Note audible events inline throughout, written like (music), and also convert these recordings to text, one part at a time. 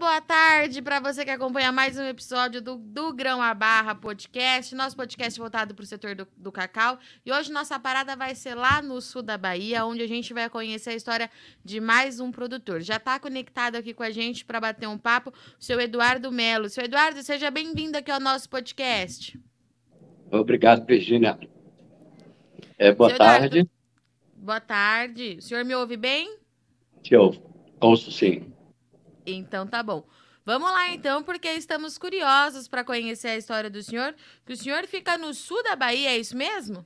boa tarde para você que acompanha mais um episódio do, do Grão a Barra Podcast, nosso podcast voltado para o setor do, do, cacau. E hoje nossa parada vai ser lá no sul da Bahia, onde a gente vai conhecer a história de mais um produtor. Já está conectado aqui com a gente para bater um papo o seu Eduardo Melo. Seu Eduardo, seja bem-vindo aqui ao nosso podcast. Obrigado, Virginia. É, boa Eduardo, tarde. Boa tarde. O senhor me ouve bem? Te ouvo. Ouço sim. Então tá bom. Vamos lá então, porque estamos curiosos para conhecer a história do senhor. Que o senhor fica no sul da Bahia, é isso mesmo?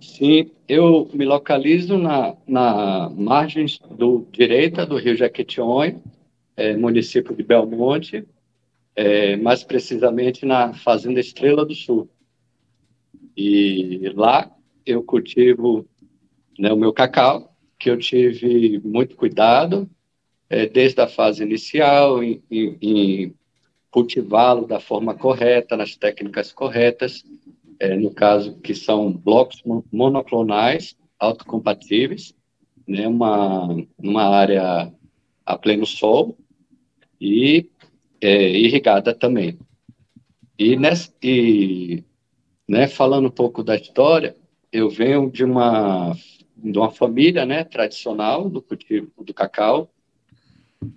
Sim, eu me localizo na, na margem do direita do Rio Jequitinhonha, é, município de Belmonte, é, mais precisamente na Fazenda Estrela do Sul. E lá eu cultivo né, o meu cacau, que eu tive muito cuidado, é, desde a fase inicial, em, em, cultivá-lo da forma correta, nas técnicas corretas, é, no caso que são blocos monoclonais, autocompatíveis, né, uma, uma área a pleno sol e é, irrigada também. E, nessa, e né, falando um pouco da história, eu venho de uma, de uma família né, tradicional do cultivo do cacau,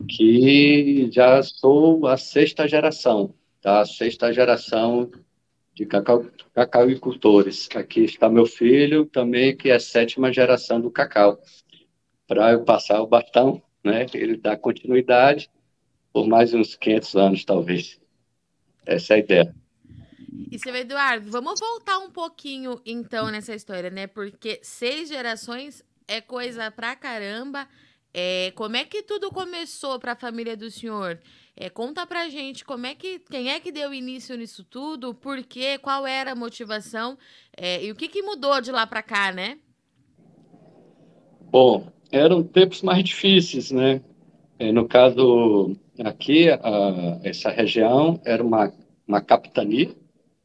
que já sou a sexta geração, tá? A sexta geração de cacau, cacauicultores. Aqui está meu filho também, que é a sétima geração do cacau. Para eu passar o bastão, né? Ele dá continuidade por mais uns 500 anos, talvez. Essa é a ideia. E seu Eduardo, vamos voltar um pouquinho então nessa história, né? Porque seis gerações é coisa pra caramba. É, como é que tudo começou para a família do senhor? É, conta pra gente como é que quem é que deu início nisso tudo, por quê, qual era a motivação é, e o que, que mudou de lá para cá, né? Bom, eram tempos mais difíceis, né? É, no caso aqui, a, essa região era uma, uma capitania,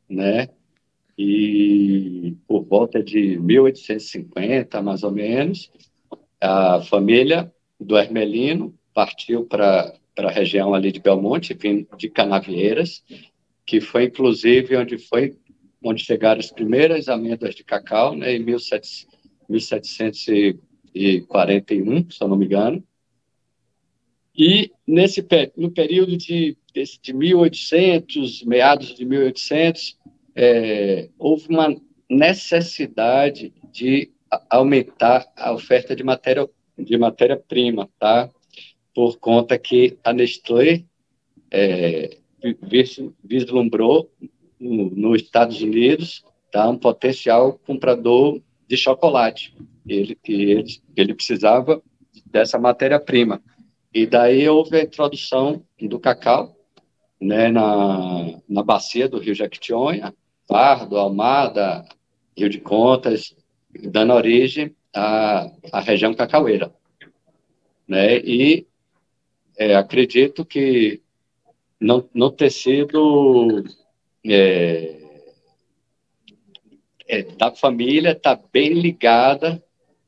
né? E por volta de 1850, mais ou menos, a família do Hermelino partiu para a região ali de Belmonte, de Canavieiras, que foi inclusive onde foi onde chegaram as primeiras amêndoas de cacau, né, em 1741, se eu não me engano. E nesse no período de, de 1800, meados de 1800, é, houve uma necessidade de aumentar a oferta de matéria de matéria-prima, tá? Por conta que a Nestlé é, vislumbrou no, nos Estados Unidos tá, um potencial comprador de chocolate. Ele, ele, ele precisava dessa matéria-prima. E daí houve a introdução do cacau né, na, na bacia do Rio Jequitinhonha, Pardo, Almada, Rio de Contas, dando origem à, à região cacaueira. Né? E é, acredito que não ter sido é, é, da família está bem ligada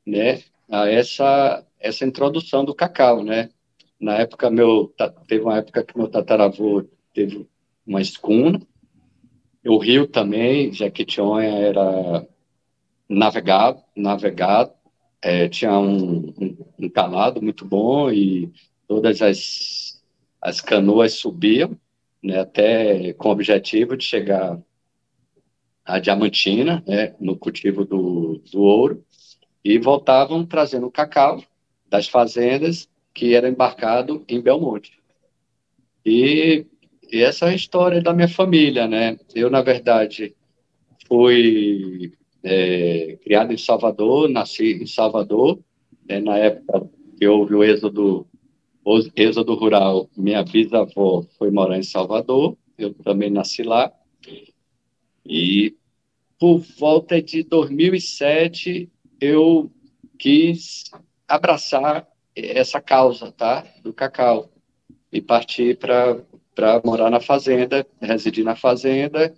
né, a essa, essa introdução do cacau, né? Na época, meu, teve uma época que meu tataravô teve uma escuna, o rio também, Jequitinhonha era navegado, navegado é, tinha um, um, um, calado muito bom e todas as, as canoas subiam, né, até com o objetivo de chegar à Diamantina, né, no cultivo do, do ouro, e voltavam trazendo cacau das fazendas que era embarcado em Belmonte. E, e essa é a história da minha família, né? Eu, na verdade, fui é, criado em Salvador, nasci em Salvador, né, na época que houve o êxodo, o êxodo rural, minha bisavó foi morar em Salvador, eu também nasci lá, e por volta de 2007 eu quis abraçar essa causa, tá, do cacau, e partir para morar na fazenda, residir na fazenda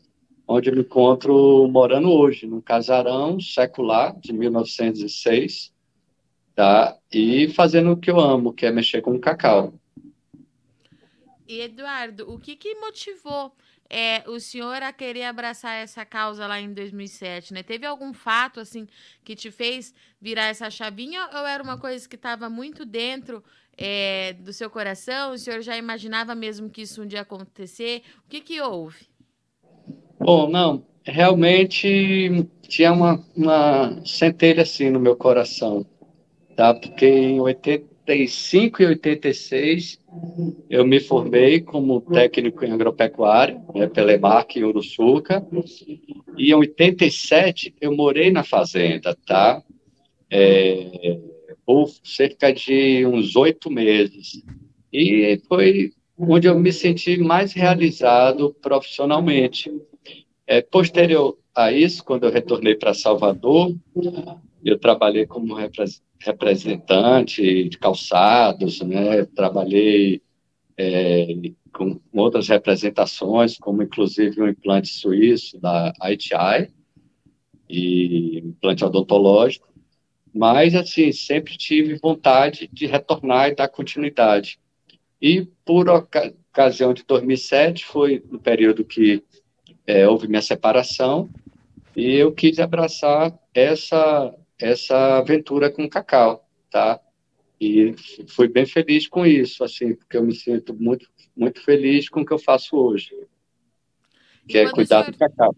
onde me encontro morando hoje, num casarão secular de 1906, tá? E fazendo o que eu amo, que é mexer com cacau. E Eduardo, o que, que motivou é, o senhor a querer abraçar essa causa lá em 2007, né? Teve algum fato assim que te fez virar essa chavinha ou era uma coisa que estava muito dentro é, do seu coração? O senhor já imaginava mesmo que isso um dia acontecer? O que que houve? Bom, não, realmente tinha uma, uma centelha assim no meu coração, tá? Porque em 85 e 86 eu me formei como técnico em agropecuária, né, pela EMAC em Uruçuca, e em 87 eu morei na fazenda, tá? É, por cerca de uns oito meses. E foi onde eu me senti mais realizado profissionalmente. É, posterior a isso, quando eu retornei para Salvador, eu trabalhei como representante de calçados, né? Trabalhei é, com outras representações, como inclusive um implante suíço da ITI e implante odontológico. Mas, assim, sempre tive vontade de retornar e dar continuidade. E, por ocasião de 2007, foi no período que é, houve minha separação, e eu quis abraçar essa essa aventura com o cacau, tá? E fui bem feliz com isso, assim, porque eu me sinto muito, muito feliz com o que eu faço hoje, que é cuidar senhor... do cacau.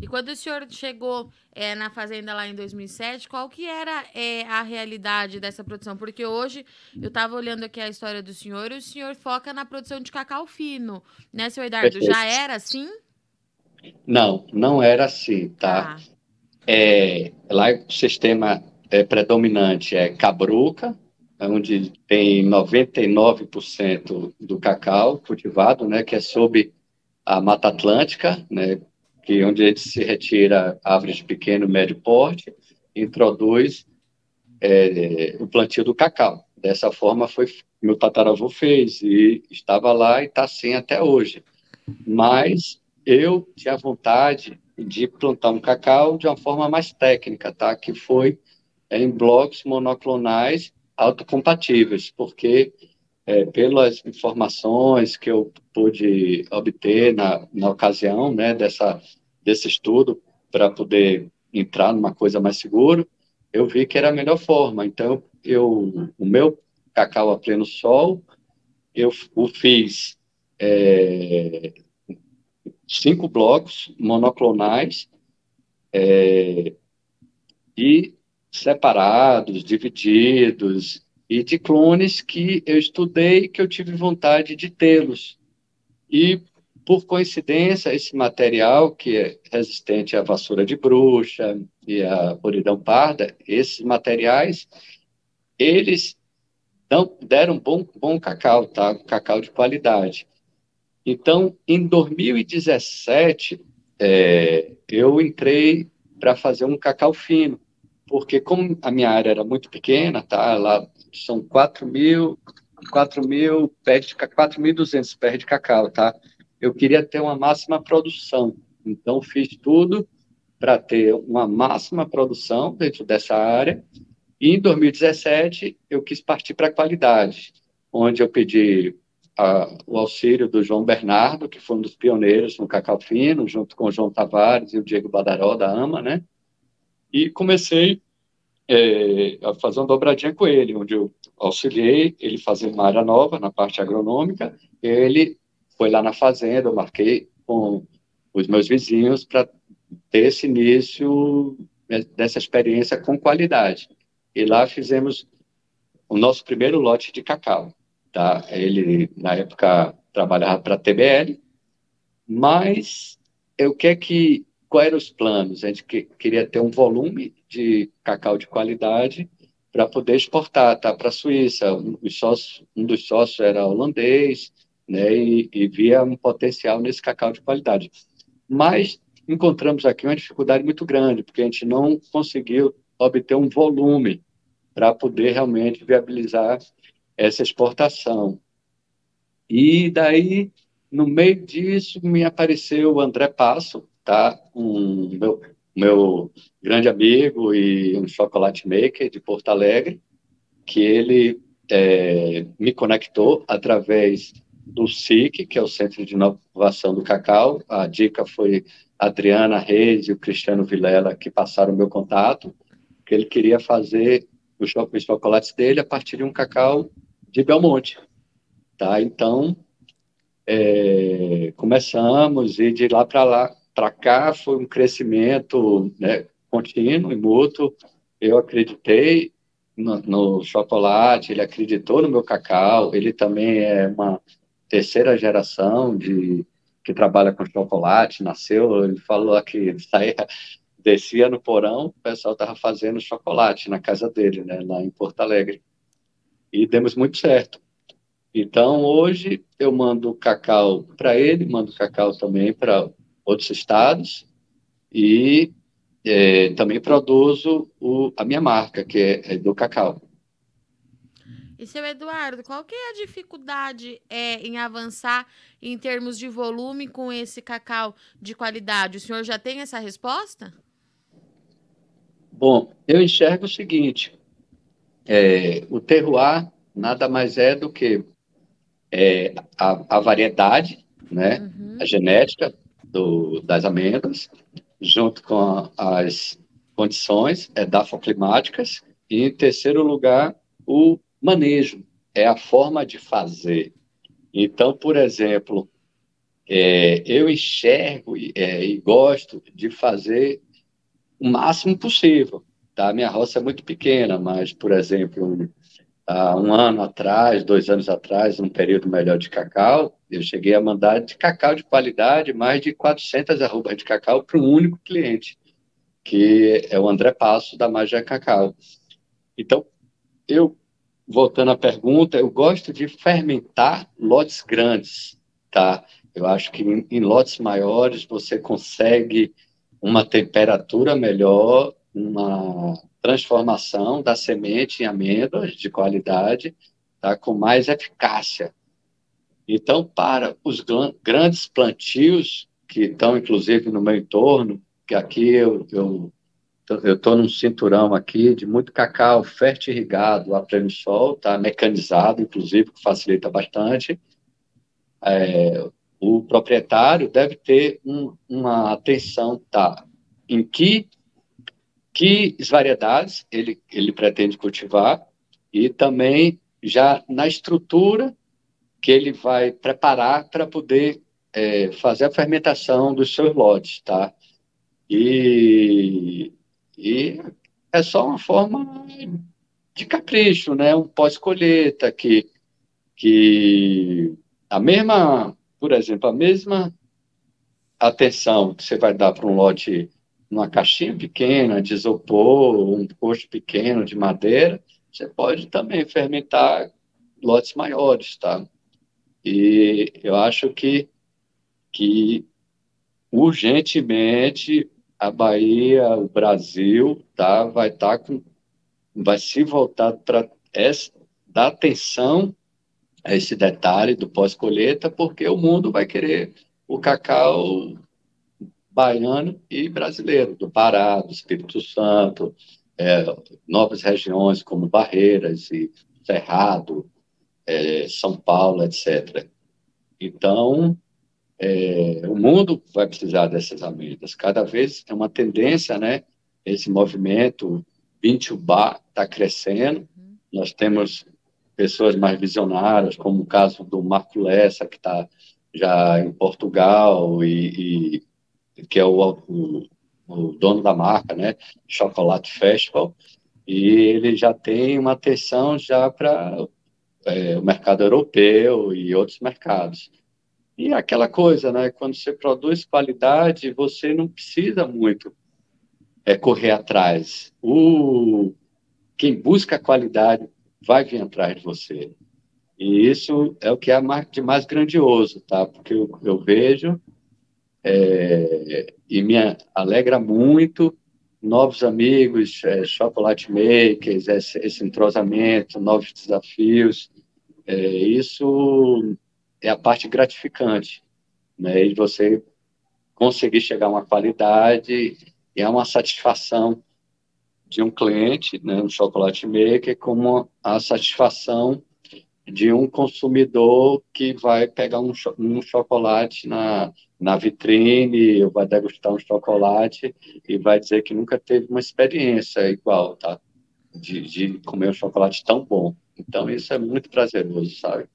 E quando o senhor chegou é, na fazenda lá em 2007, qual que era é, a realidade dessa produção? Porque hoje eu estava olhando aqui a história do senhor e o senhor foca na produção de cacau fino, né, seu Eduardo? Perfeito. Já era assim? Não, não era assim, tá? Ah. É, lá o sistema é, predominante é cabruca, onde tem 99% do cacau cultivado, né, que é sob a Mata Atlântica, né, que onde a gente se retira árvores de pequeno e médio porte, introduz é, o plantio do cacau. Dessa forma foi meu tataravô fez e estava lá e está assim até hoje. Mas eu tinha vontade de plantar um cacau de uma forma mais técnica, tá? Que foi é, em blocos monoclonais autocompatíveis, porque é, pelas informações que eu pude obter na, na ocasião, né, dessa desse estudo para poder entrar numa coisa mais segura, eu vi que era a melhor forma. Então, eu o meu cacau a pleno sol, eu o fiz é, cinco blocos monoclonais é, e separados, divididos, e de clones que eu estudei que eu tive vontade de tê-los. E, por coincidência, esse material, que é resistente à vassoura de bruxa e à podridão parda, esses materiais, eles deram bom, bom cacau, tá? Cacau de qualidade. Então, em 2017, é, eu entrei para fazer um cacau fino, porque como a minha área era muito pequena, tá? Lá são 4 mil, 4 mil pés de 4.200 pés de cacau, tá? Eu queria ter uma máxima produção, então fiz tudo para ter uma máxima produção dentro dessa área. E em 2017 eu quis partir para a qualidade, onde eu pedi a, o auxílio do João Bernardo, que foi um dos pioneiros no cacau fino, junto com o João Tavares e o Diego Badaró, da AMA, né? E comecei é, a fazer uma dobradinha com ele, onde eu auxiliei ele fazer uma área nova na parte agronômica, ele foi lá na fazenda, eu marquei com os meus vizinhos para ter esse início dessa experiência com qualidade. E lá fizemos o nosso primeiro lote de cacau. Tá? Ele, na época, trabalhava para a TBL, mas o que é que, quais eram os planos? A gente que, queria ter um volume de cacau de qualidade para poder exportar tá? para a Suíça. Um dos, sócios, um dos sócios era holandês, né? E, e via um potencial nesse cacau de qualidade. Mas encontramos aqui uma dificuldade muito grande, porque a gente não conseguiu obter um volume para poder realmente viabilizar essa exportação. E daí, no meio disso, me apareceu o André Passo, tá? um meu, meu grande amigo e um chocolate maker de Porto Alegre, que ele é, me conectou através do SIC, que é o Centro de Inovação do Cacau. A dica foi a Adriana Reis e o Cristiano Vilela, que passaram meu contato, que ele queria fazer os chocolates dele a partir de um cacau de Belmonte. Tá? Então, é, começamos e de lá para lá para cá foi um crescimento né, contínuo e mútuo. Eu acreditei no, no, chocolate, ele acreditou no meu cacau. Ele também é uma terceira geração de que trabalha com chocolate. Nasceu, ele falou que saía, descia no porão, o pessoal estava fazendo chocolate na casa dele, né, lá em Porto Alegre. E demos muito certo. Então, hoje, eu mando cacau para ele, mando cacau também para outros estados e é, também produzo o, a minha marca, que é, é, do cacau. E, seu Eduardo, qual que é a dificuldade é, em avançar em termos de volume com esse cacau de qualidade? O senhor já tem essa resposta? Bom, eu enxergo o seguinte, é, o terroir nada mais é do que é, a, a, variedade, né, uhum. a genética do, das amêndoas, junto com a, as condições é, dafoclimáticas, e em terceiro lugar, o manejo, é a forma de fazer. Então, por exemplo, é, eu enxergo é, e gosto de fazer o máximo possível. Tá? Minha roça é muito pequena, mas, por exemplo, há um ano atrás, dois anos atrás, num período melhor de cacau, eu cheguei a mandar de cacau de qualidade mais de 400 arrobas de cacau para um único cliente, que é o André Passo, da Magia Cacau. Então, eu, voltando à pergunta, eu gosto de fermentar lotes grandes, tá? Eu acho que em, em lotes maiores você consegue uma temperatura melhor, uma transformação da semente em amêndoas de qualidade, tá, com mais eficácia. Então, para os grandes plantios que estão, inclusive, no meu entorno, que aqui eu eu estou num cinturão aqui de muito cacau fértil irrigado a pleno sol, tá mecanizado, inclusive, que facilita bastante. É, o proprietário deve ter um, uma atenção tá, em que que variedades ele, ele pretende cultivar e também já na estrutura que ele vai preparar para poder é, fazer a fermentação dos seus lotes, tá? E, e é só uma forma de capricho, né? Um pós-colheita que, que a mesma, por exemplo, a mesma atenção que você vai dar para um lote numa caixinha pequena de isopor, um coxo pequeno de madeira, você pode também fermentar lotes maiores, tá? E eu acho que, que urgentemente a Bahia, o Brasil, tá, vai estar tá com, vai se voltar para dar atenção a esse detalhe do pós-colheita, porque o mundo vai querer o cacau baiano e brasileiro, do Pará, do Espírito Santo, é, novas regiões como Barreiras e Cerrado, é, São Paulo, etc. Então, é, o mundo vai precisar dessas amêndoas. Cada vez é uma tendência, né? Esse movimento 20 bar está crescendo. Nós temos pessoas mais visionárias, como o caso do Marco Lessa, que está já em Portugal e, e que é o, o, o dono da marca, né, Chocolate Festival, e ele já tem uma atenção já para é, o mercado europeu e outros mercados. E aquela coisa, né, quando você produz qualidade, você não precisa muito é, correr atrás. O quem busca qualidade vai vir atrás de você. E isso é o que é de mais grandioso, tá? Porque eu, eu vejo é, e me alegra muito novos amigos, é, chocolate makers, esse, esse, entrosamento, novos desafios. É, isso é a parte gratificante, né? E você conseguir chegar a uma qualidade e é uma satisfação de um cliente, né, um chocolate maker, como a satisfação de um consumidor que vai pegar um, um chocolate na, na vitrine, ou vai degustar um chocolate e vai dizer que nunca teve uma experiência igual, tá? De, de comer um chocolate tão bom. Então, isso é muito prazeroso, sabe?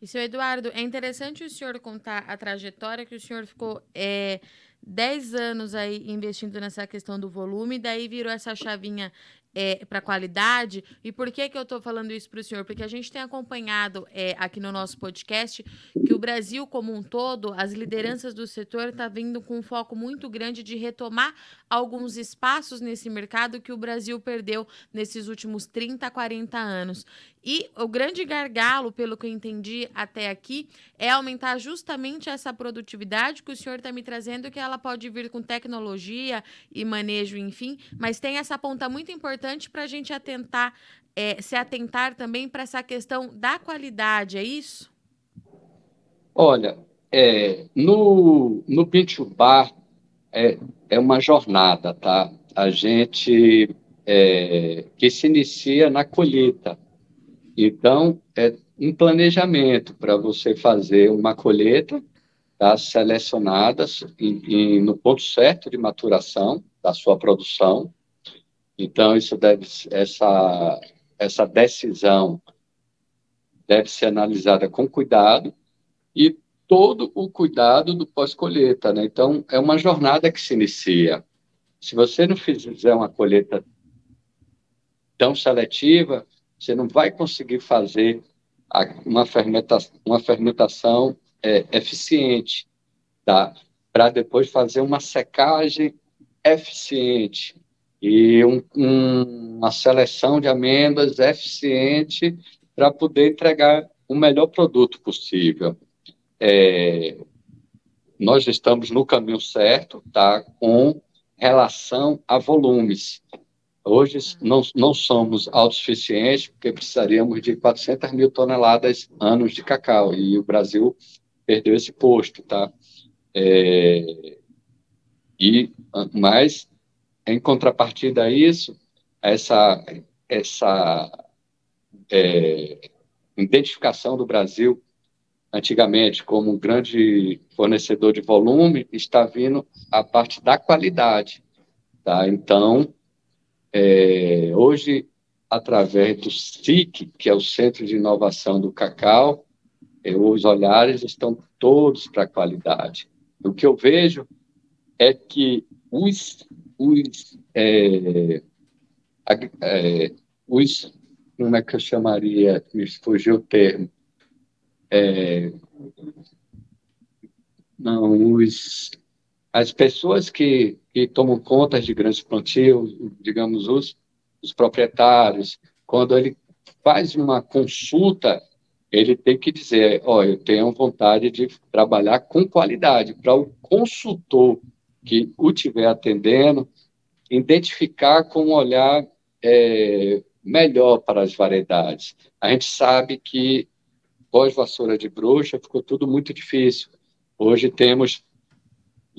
E, seu Eduardo, é interessante o senhor contar a trajetória que o senhor ficou é, 10 anos aí investindo nessa questão do volume, daí virou essa chavinha é, para qualidade. E por que, que eu estou falando isso para o senhor? Porque a gente tem acompanhado é, aqui no nosso podcast que o Brasil, como um todo, as lideranças do setor estão tá vindo com um foco muito grande de retomar alguns espaços nesse mercado que o Brasil perdeu nesses últimos 30, 40 anos. E o grande gargalo, pelo que eu entendi até aqui, é aumentar justamente essa produtividade que o senhor está me trazendo, que ela pode vir com tecnologia e manejo, enfim, mas tem essa ponta muito importante para a gente atentar, é, se atentar também para essa questão da qualidade, é isso? Olha, é, no, no Pinto Bar é, é uma jornada, tá? A gente é, que se inicia na colheita então, é um planejamento para você fazer uma colheita tá, selecionadas e, e no ponto certo de maturação da sua produção. Então, isso deve, essa, essa decisão deve ser analisada com cuidado e todo o cuidado do pós-colheita. Né? Então, é uma jornada que se inicia. Se você não fizer uma colheita tão seletiva, você não vai conseguir fazer uma fermentação, uma fermentação é, eficiente, tá? Para depois fazer uma secagem eficiente e um, um, uma seleção de amêndoas eficiente para poder entregar o melhor produto possível. É, nós estamos no caminho certo, tá? Com relação a volumes. Hoje não, não somos autossuficientes, porque precisaríamos de 400 mil toneladas anos de cacau, e o Brasil perdeu esse posto, tá? É, e, mas, em contrapartida a isso, essa, essa é, identificação do Brasil, antigamente, como um grande fornecedor de volume, está vindo a parte da qualidade, tá? Então, é, hoje, através do SIC, que é o Centro de Inovação do Cacau, é, os olhares estão todos para a qualidade. O que eu vejo é que os, os, é, é, os como é que eu chamaria, me fugiu o termo, é, não, os, as pessoas que, que tomam conta de grandes plantios, digamos, os, os proprietários, quando ele faz uma consulta, ele tem que dizer, ó, oh, eu tenho vontade de trabalhar com qualidade, para o consultor que o estiver atendendo, identificar com um olhar é, melhor para as variedades. A gente sabe que pós-vassoura de bruxa ficou tudo muito difícil. Hoje temos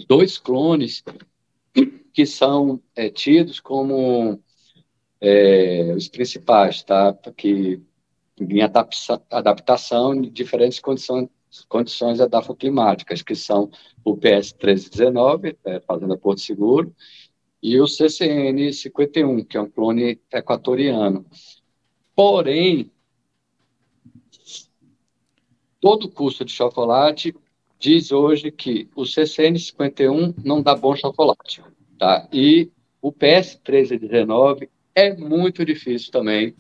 dois clones que são é, tidos como é, os principais, tá? Que em adaptação, em diferentes condições, condições edafoclimáticas, que são o PS 1319, é, Fazenda Porto Seguro, e o CCN 51, que é um clone equatoriano. Porém, todo custo de chocolate diz hoje que o CCN 51 não dá bom chocolate, tá? E o PS 1319 é muito difícil também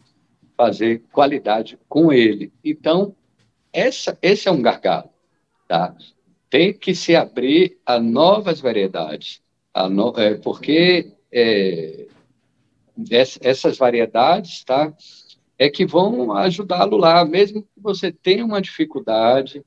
fazer qualidade com ele. Então, essa, esse é um gargalo, tá? Tem que se abrir a novas variedades, a no, é, porque é, essas variedades, tá? É que vão ajudá-lo lá, mesmo que você tenha uma dificuldade,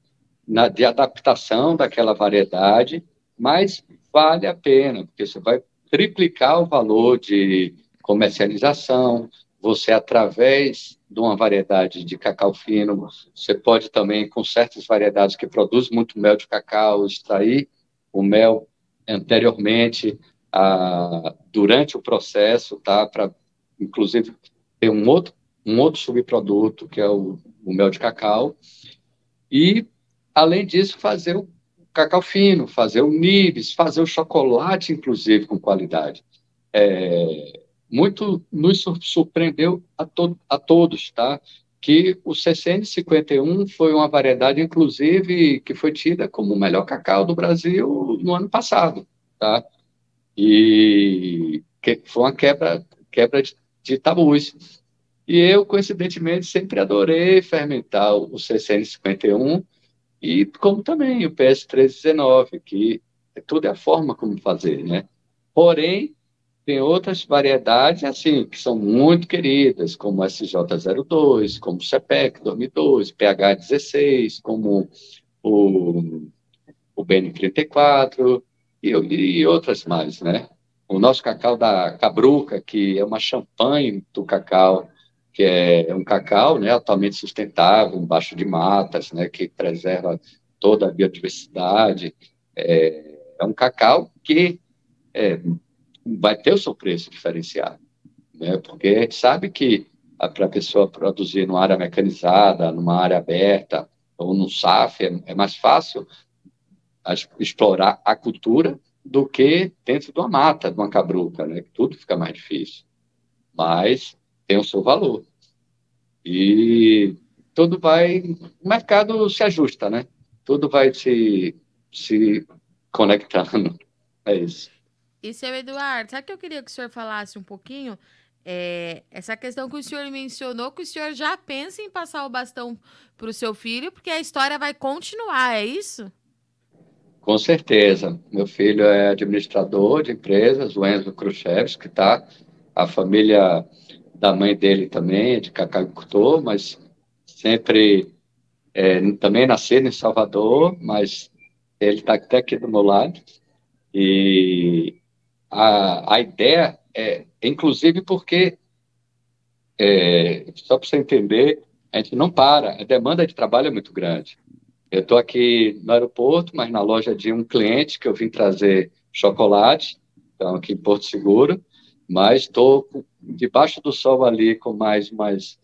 na, de adaptação daquela variedade, mas vale a pena, porque você vai triplicar o valor de comercialização, você, através de uma variedade de cacau fino, você pode também, com certas variedades que produzem muito mel de cacau, extrair o mel anteriormente, a, durante o processo, tá? Para, inclusive, ter um outro um outro subproduto, que é o, o mel de cacau, e, além disso, fazer o cacau fino, fazer o nibs, fazer o chocolate, inclusive, com qualidade. É, muito nos surpreendeu a, to a todos, tá? Que o CCN 51 foi uma variedade, inclusive, que foi tida como o melhor cacau do Brasil no ano passado, tá? E que foi uma quebra, quebra de, de tabus. E eu, coincidentemente, sempre adorei fermentar o CCN 51 e como também o PS 319, que tudo é a forma como fazer, né? Porém, tem outras variedades, assim, que são muito queridas, como SJ02, como CPEC 2002, PH16, como o, o BN34 e, e outras mais, né? O nosso cacau da Cabruca, que é uma champanhe do cacau, que é um cacau, né, altamente sustentável, embaixo de matas, né, que preserva toda a biodiversidade. É, é um cacau que é, vai ter o seu preço diferenciado, né? Porque a gente sabe que para a pessoa produzir numa área mecanizada, numa área aberta ou no SAF, é, é mais fácil explorar a cultura do que dentro de uma mata, de uma cabruca, né? Tudo fica mais difícil. Mas tem o seu valor. E tudo vai... O mercado se ajusta, né? Tudo vai se, se conectando. (laughs) É isso. E, seu Eduardo, sabe que eu queria que o senhor falasse um pouquinho? É, essa questão que o senhor mencionou, que o senhor já pensa em passar o bastão para o seu filho, porque a história vai continuar, é isso? Com certeza. Meu filho é administrador de empresas, o Enzo Khrushchevski, tá? A família da mãe dele também de cacauicultor, mas sempre é, também nasceu em Salvador, mas ele está até aqui do meu lado. E a, a ideia é, inclusive porque, é, só para você entender, a gente não para, a demanda de trabalho é muito grande. Eu estou aqui no aeroporto, mas na loja de um cliente que eu vim trazer chocolate, então aqui em Porto Seguro, mas estou debaixo do sol ali com mais umas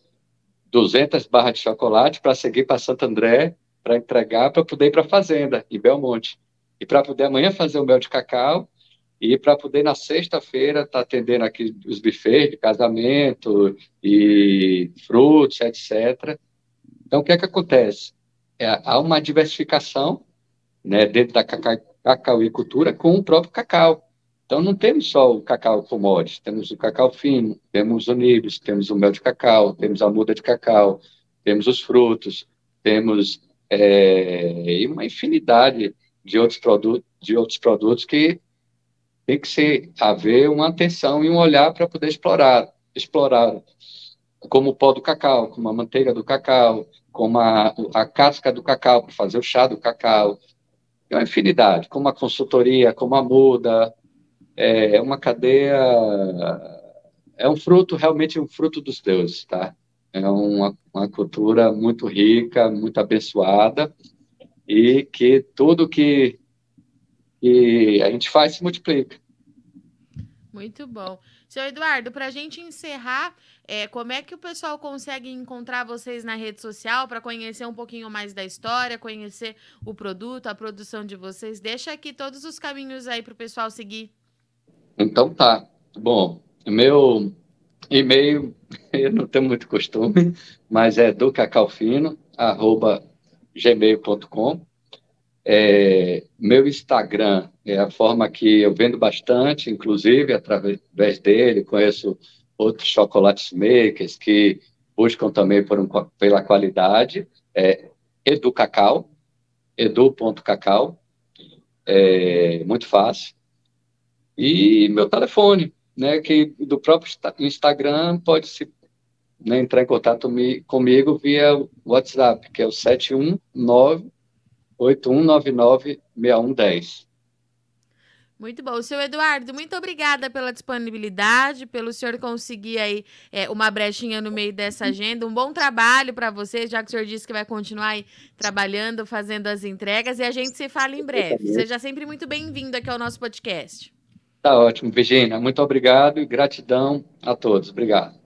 200 barras de chocolate para seguir para Santo André, para entregar, para poder ir para a fazenda, em Belmonte. E para poder amanhã fazer o mel de cacau e para poder na sexta-feira estar tá atendendo aqui os bufês de casamento e frutos, etc. Então, o que é que acontece? É, há uma diversificação né, dentro da cacauicultura com o próprio cacau. Então, não temos só o cacau commodities, temos o cacau fino, temos o nibs, temos o mel de cacau, temos a muda de cacau, temos os frutos, temos é, uma infinidade de outros, produtos, de outros produtos que tem que ser haver uma atenção e um olhar para poder explorar, explorar como o pó do cacau, como a manteiga do cacau, como a, a casca do cacau para fazer o chá do cacau, é uma infinidade, como a consultoria, como a muda, é uma cadeia, é um fruto, realmente um fruto dos deuses, tá? É uma, uma cultura muito rica, muito abençoada, e que tudo que e a gente faz se multiplica. Muito bom. Seu Eduardo, para a gente encerrar, é, como é que o pessoal consegue encontrar vocês na rede social para conhecer um pouquinho mais da história, conhecer o produto, a produção de vocês? Deixa aqui todos os caminhos aí para o pessoal seguir. Então tá. Bom, meu e-mail, (laughs) eu não tenho muito costume, mas é ducacalfino@gmail.com. É, meu Instagram é a forma que eu vendo bastante, inclusive através dele, conheço outros chocolates makers que buscam também por um, pela qualidade. É educacau, edu.cacau, é muito fácil. E meu telefone, né, que do próprio Instagram pode se né, entrar em contato comigo via WhatsApp, que é o 719 8199-6110. Muito bom. Seu Eduardo, muito obrigada pela disponibilidade, pelo senhor conseguir aí é, uma brechinha no meio dessa agenda. Um bom trabalho para você, já que o senhor disse que vai continuar aí trabalhando, fazendo as entregas, e a gente se fala em breve. Seja sempre muito bem-vindo aqui ao nosso podcast. Tá ótimo, Virginia. Muito obrigado e gratidão a todos. Obrigado.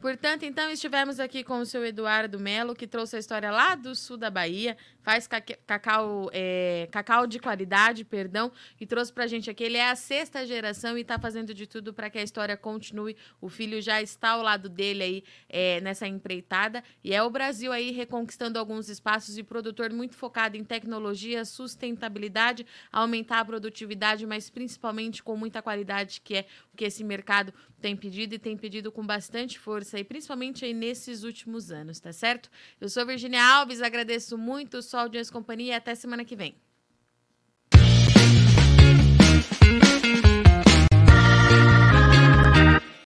Portanto, então, estivemos aqui com o seu Eduardo Melo, que trouxe a história lá do sul da Bahia, faz cacau, é, cacau de qualidade, perdão, e trouxe pra gente aqui. Ele é a sexta geração e está fazendo de tudo para que a história continue. O filho já está ao lado dele aí é, nessa empreitada. E é o Brasil aí reconquistando alguns espaços e produtor muito focado em tecnologia, sustentabilidade, aumentar a produtividade, mas principalmente com muita qualidade, que é o que esse mercado tem pedido e tem pedido com bastante força aí, principalmente aí nesses últimos anos, tá certo? Eu sou Virginia Alves, agradeço muito sua audiência e companhia até semana que vem.